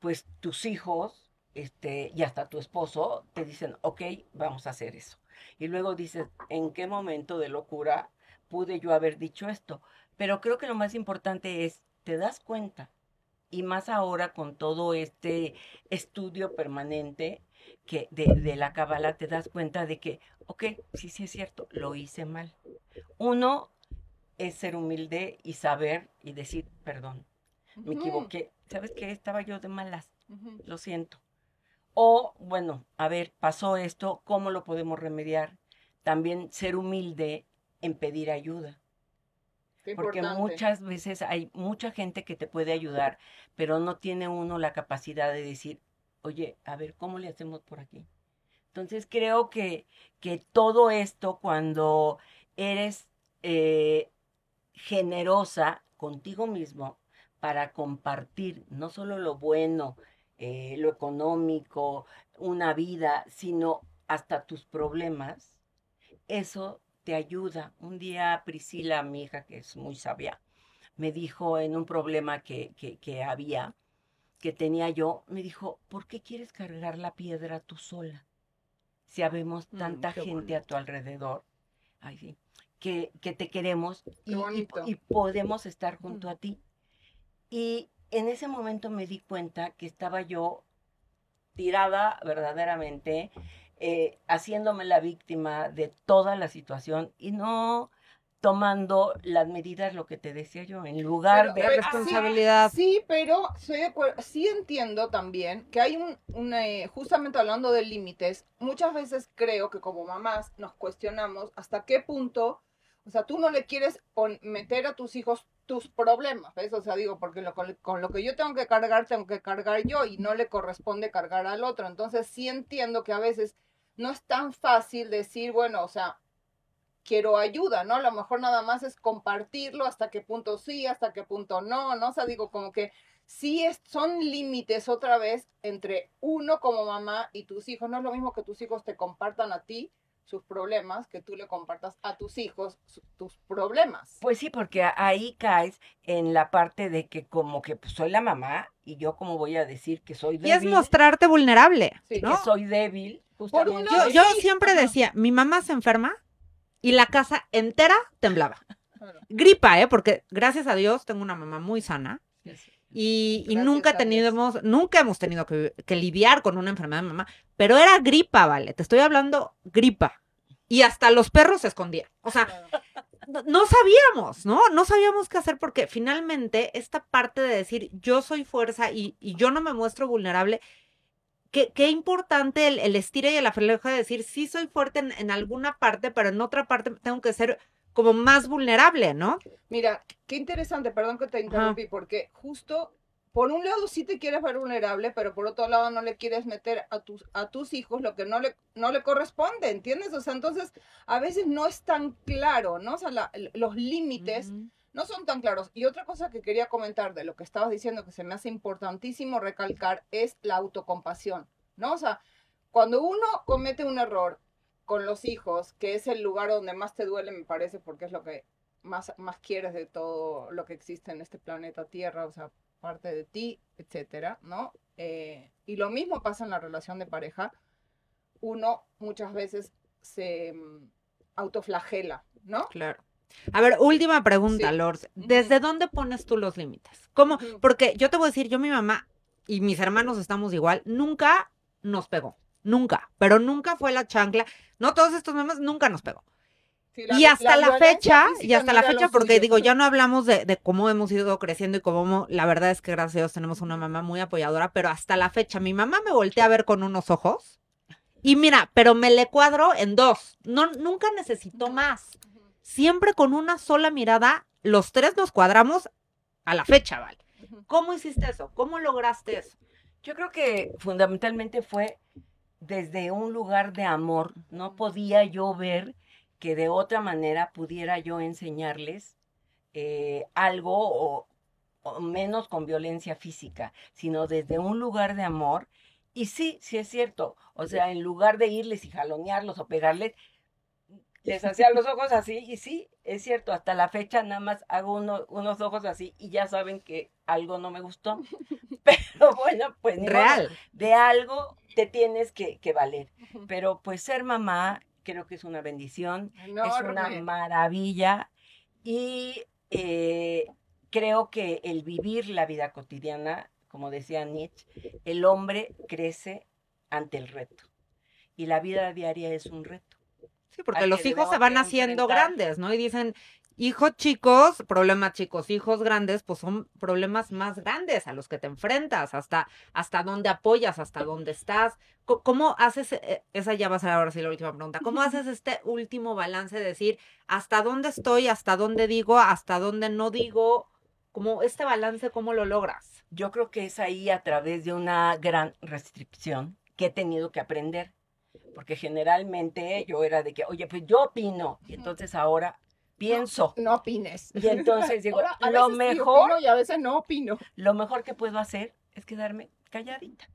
[SPEAKER 4] pues tus hijos, este, y hasta tu esposo, te dicen, ok, vamos a hacer eso. Y luego dices, ¿en qué momento de locura pude yo haber dicho esto? Pero creo que lo más importante es, te das cuenta y más ahora con todo este estudio permanente que de, de la cábala te das cuenta de que, ok, sí, sí es cierto, lo hice mal. Uno es ser humilde y saber y decir, perdón, me equivoqué. ¿Sabes qué? Estaba yo de malas, lo siento. O, bueno, a ver, pasó esto, ¿cómo lo podemos remediar? También ser humilde en pedir ayuda.
[SPEAKER 3] Qué
[SPEAKER 4] Porque
[SPEAKER 3] importante.
[SPEAKER 4] muchas veces hay mucha gente que te puede ayudar, pero no tiene uno la capacidad de decir, oye, a ver, ¿cómo le hacemos por aquí? Entonces creo que, que todo esto, cuando eres eh, generosa contigo mismo para compartir no solo lo bueno, eh, lo económico, una vida, sino hasta tus problemas, eso te ayuda. Un día Priscila, mi hija, que es muy sabia, me dijo en un problema que, que, que había, que tenía yo, me dijo, ¿por qué quieres cargar la piedra tú sola? Si habemos
[SPEAKER 3] Mm,
[SPEAKER 4] tanta gente a tu alrededor, ay, sí, que, que te queremos y, y- podemos estar junto a ti. Y en ese momento me di cuenta que estaba yo tirada verdaderamente, eh, haciéndome la víctima de toda la situación y no tomando las medidas, lo que te decía yo, en lugar
[SPEAKER 3] Pero-
[SPEAKER 4] de...
[SPEAKER 3] pero-
[SPEAKER 2] responsabilidad.
[SPEAKER 3] Sí, pero estoy de acuer- sí entiendo también que hay un, una, eh, justamente hablando de límites, muchas veces creo que como mamás nos cuestionamos hasta qué punto, o sea, tú no le quieres meter a tus hijos tus problemas, ¿ves? O sea, digo, porque lo- con, con lo que yo tengo que cargar, tengo que cargar yo y no le corresponde cargar al otro. Entonces sí entiendo que a veces no es tan fácil decir, bueno, o sea, quiero ayuda, ¿no? A lo mejor nada más es compartirlo, hasta qué punto sí, hasta qué punto no, ¿no? O sea, digo, como que sí es, son límites otra vez entre uno como mamá y tus hijos. No es lo mismo que tus hijos te compartan a ti sus problemas, que tú le compartas a tus hijos su- tus problemas.
[SPEAKER 4] Pues sí, porque ahí caes en la parte de que como que pues, soy la mamá y yo como voy a decir que soy
[SPEAKER 2] Y es
[SPEAKER 4] débil,
[SPEAKER 2] mostrarte vulnerable,
[SPEAKER 3] Sí,
[SPEAKER 2] ¿no?
[SPEAKER 4] que soy débil,
[SPEAKER 3] lado,
[SPEAKER 2] Yo, siempre decía, mi mamá se enferma y la casa entera temblaba. Gripa, ¿eh? Porque gracias a Dios tengo una mamá muy sana y, y nunca tenemos, nunca hemos tenido que, que lidiar con una enfermedad de mamá, pero era gripa, ¿vale? Te estoy hablando gripa. Y hasta los perros se escondían. O sea, no, no sabíamos, ¿no? No sabíamos qué hacer porque finalmente esta parte de decir yo soy fuerza y, y yo no me muestro vulnerable, qué, qué importante el, el estira y el afloja de decir sí soy fuerte en, en alguna parte, pero en otra parte tengo que ser como más vulnerable, ¿no?
[SPEAKER 3] Mira, qué interesante, perdón que te interrumpí, porque justo por un lado sí te quieres ver vulnerable, pero por otro lado no le quieres meter a tus, a tus hijos lo que no le, no le corresponde, ¿entiendes? O sea, entonces a veces no es tan claro, ¿no? O sea, la- los límites. No son tan claros. Y otra cosa que quería comentar de lo que estabas diciendo, que se me hace importantísimo recalcar, es la autocompasión, ¿no? O sea, cuando uno comete un error con los hijos, que es el lugar donde más te duele, me parece, porque es lo que más, más quieres de todo lo que existe en este planeta Tierra, o sea, parte de ti, etcétera, ¿no? Eh, y lo mismo pasa en la relación de pareja. Uno muchas veces se mm, autoflagela, ¿no?
[SPEAKER 2] Claro. A ver, última pregunta,
[SPEAKER 3] Sí.
[SPEAKER 2] ¿Desde dónde pones tú los límites? ¿Cómo? Porque yo te voy a decir, yo mi mamá y mis hermanos estamos igual, nunca nos pegó. Nunca, pero nunca fue la chancla. No todos estos memes nunca nos pegó.
[SPEAKER 3] Sí,
[SPEAKER 2] y hasta la, fecha, y hasta la fecha, porque digo, ya no hablamos de, de cómo hemos ido creciendo y cómo, la verdad es que gracias a Dios tenemos una mamá muy apoyadora, pero hasta la fecha, mi mamá me voltea a ver con unos ojos y mira, pero me le cuadro en dos. No, nunca necesitó más. Siempre con una sola mirada, los tres nos cuadramos a la fecha, ¿vale? ¿Cómo hiciste eso? ¿Cómo lograste eso?
[SPEAKER 4] Yo creo que fundamentalmente fue desde un lugar de amor. No podía yo ver que de otra manera pudiera yo enseñarles eh, algo o, o menos con violencia física, sino desde un lugar de amor. Y sí, sí es cierto. O sea, en lugar de irles y jalonearlos o pegarles, les hacía los ojos así y sí, es cierto, hasta la fecha nada más hago uno- unos ojos así y ya saben que algo no me gustó. [LAUGHS] Pero bueno, pues ni modo
[SPEAKER 2] Real.
[SPEAKER 4] de algo te tienes que, que valer. Pero pues ser mamá creo que es una bendición, es una maravilla y eh, creo que el vivir la vida cotidiana, como decía Nietzsche, el hombre crece ante el reto. Y la vida diaria es un reto.
[SPEAKER 2] Sí, porque los hijos se van haciendo grandes, ¿no? Y dicen, hijos chicos, problemas chicos, hijos grandes, pues son problemas más grandes a los que te enfrentas, hasta, hasta dónde apoyas, hasta dónde estás. Co- ¿Cómo haces, eh, esa ya va a ser ahora sí la última pregunta, ¿cómo haces este último balance de decir hasta dónde estoy, hasta dónde digo, hasta dónde no digo? Como este balance, ¿cómo lo logras?
[SPEAKER 4] Yo creo que es ahí a través de una gran restricción que he tenido que aprender. Porque generalmente yo era de que, oye, pues yo opino. Y entonces ahora pienso.
[SPEAKER 3] No opines.
[SPEAKER 4] Y entonces digo,
[SPEAKER 3] Ahora, a
[SPEAKER 4] lo
[SPEAKER 3] veces
[SPEAKER 4] mejor,
[SPEAKER 3] opino y a veces no opino.
[SPEAKER 4] lo mejor que puedo hacer es quedarme calladita.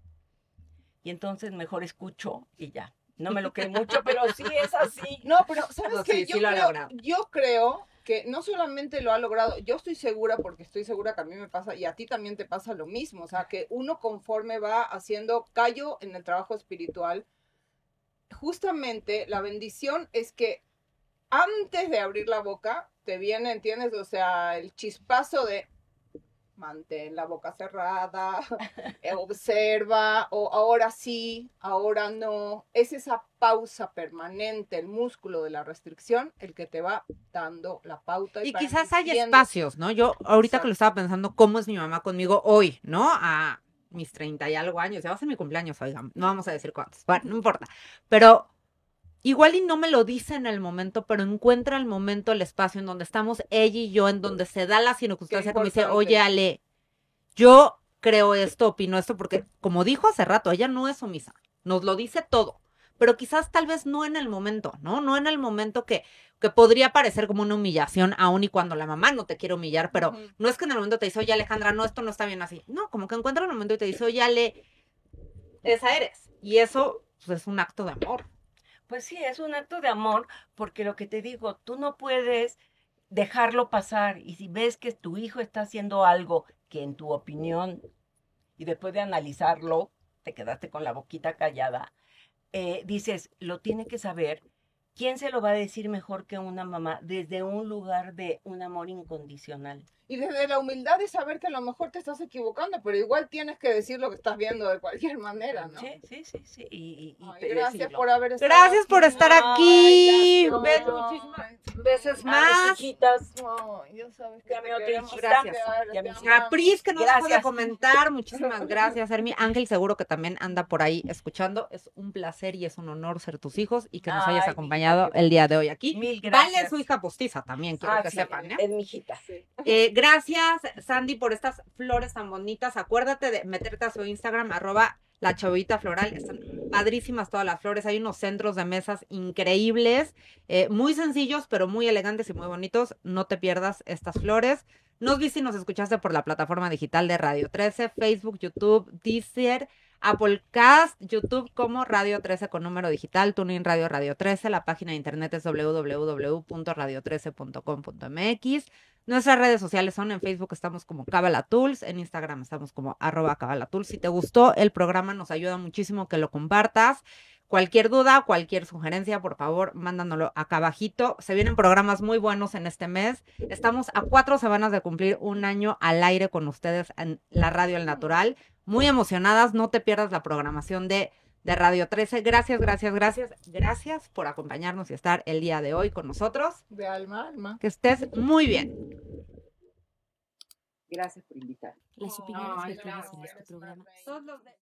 [SPEAKER 4] Y entonces mejor escucho y ya. No me lo creo mucho, [LAUGHS] pero sí es así.
[SPEAKER 3] No, pero ¿sabes
[SPEAKER 2] No,
[SPEAKER 3] qué?
[SPEAKER 2] sí,
[SPEAKER 3] yo,
[SPEAKER 2] sí
[SPEAKER 3] creo, yo creo que no solamente lo ha logrado, yo estoy segura, porque estoy segura que a mí me pasa y a ti también te pasa lo mismo, o sea, que uno conforme va haciendo callo en el trabajo espiritual, justamente la bendición es que antes de abrir la boca te viene, ¿entiendes? O sea, el chispazo de mantén la boca cerrada, [LAUGHS] eh, observa, o ahora sí, ahora no. Es esa pausa permanente, el músculo de la restricción, el que te va dando la pauta.
[SPEAKER 2] Y quizás hay espacios, ¿no? Yo ahorita
[SPEAKER 3] Exacto.
[SPEAKER 2] que lo estaba pensando, ¿cómo es mi mamá conmigo hoy, ¿no? A mis 30 y algo años, ya va a ser mi cumpleaños, oigan, no vamos a decir cuántos, bueno, no importa, pero igual y no me lo dice en el momento, pero encuentra el momento, el espacio en donde estamos ella y yo, en donde se da la circunstancia que me dice, oye, Ale, yo creo esto, opino esto, porque como dijo hace rato, ella no es sumisa, nos lo dice todo, pero quizás tal vez no en el momento, ¿no? No en el momento que, que podría parecer como una humillación, aun y cuando la mamá no te quiere humillar, pero no es que en el momento te dice, oye Alejandra, no, esto no está bien así. No, como que encuentra el momento y te dice, oye Ale, esa eres. Y eso pues, es un acto de amor.
[SPEAKER 4] Pues sí, es un acto de amor, porque lo que te digo, tú no puedes dejarlo pasar. Y si ves que tu hijo está haciendo algo que en tu opinión, y después de analizarlo, te quedaste con la boquita callada, eh, dices, lo tiene que saber. ¿Quién se lo va a decir mejor que una mamá desde un lugar de un amor incondicional?
[SPEAKER 3] Y desde la humildad de saber que a lo mejor te estás equivocando, pero igual tienes que decir lo que estás viendo de cualquier manera, ¿no?
[SPEAKER 4] Sí, sí, sí, sí. Y, y-
[SPEAKER 3] Ay, gracias
[SPEAKER 4] decirlo.
[SPEAKER 3] por haber estado
[SPEAKER 2] Gracias por estar aquí.
[SPEAKER 3] Ay,
[SPEAKER 2] muchísimas veces más.
[SPEAKER 3] sabes que
[SPEAKER 4] Ya
[SPEAKER 3] te queremos. Gracias.
[SPEAKER 4] Ya
[SPEAKER 3] te
[SPEAKER 4] hija.
[SPEAKER 2] A Pris, que no dejó de
[SPEAKER 4] Gracias.
[SPEAKER 2] comentar. Muchísimas [LAUGHS] gracias, Hermi. Ángel, seguro que también anda por ahí escuchando. Es un placer y es un honor ser tus hijos y que nos
[SPEAKER 4] Ay,
[SPEAKER 2] hayas acompañado el día de hoy aquí.
[SPEAKER 4] Mil
[SPEAKER 2] Vale,
[SPEAKER 4] gracias.
[SPEAKER 2] su hija postiza también, quiero
[SPEAKER 4] Ah,
[SPEAKER 2] que
[SPEAKER 4] sí,
[SPEAKER 2] sepan, ¿eh?
[SPEAKER 4] Es mi hijita.
[SPEAKER 3] Sí.
[SPEAKER 2] Eh, gracias, Sandy, por estas flores tan bonitas. Acuérdate de meterte a su Instagram, arroba la chavita floral. Están padrísimas todas las flores. Hay unos centros de mesas increíbles, eh, muy sencillos, pero muy elegantes y muy bonitos. No te pierdas estas flores. Nos viste y nos escuchaste por la plataforma digital de Radio 13, Facebook, YouTube, Deezer, Apple Cast, YouTube como Radio 13 con número digital, Tuning Radio Radio 13. La página de internet es www.radio13.com.mx. Nuestras redes sociales son en Facebook estamos como Cabala Tools, en Instagram estamos como arroba Cabala Tools. Si te gustó el programa, nos ayuda muchísimo que lo compartas. Cualquier duda, cualquier sugerencia, por favor, mándanoslo acá abajito. Se vienen programas muy buenos en este mes. Estamos a cuatro semanas de cumplir un año al aire con ustedes en la Radio El Natural. Muy emocionadas, no te pierdas la programación de, de Radio 13. Gracias, gracias, gracias. Gracias por acompañarnos y estar el día de hoy con nosotros.
[SPEAKER 3] De alma a alma.
[SPEAKER 2] Que estés muy bien.
[SPEAKER 4] Gracias por invitar.
[SPEAKER 5] Las opiniones
[SPEAKER 3] Ay,
[SPEAKER 5] vertidas en este programa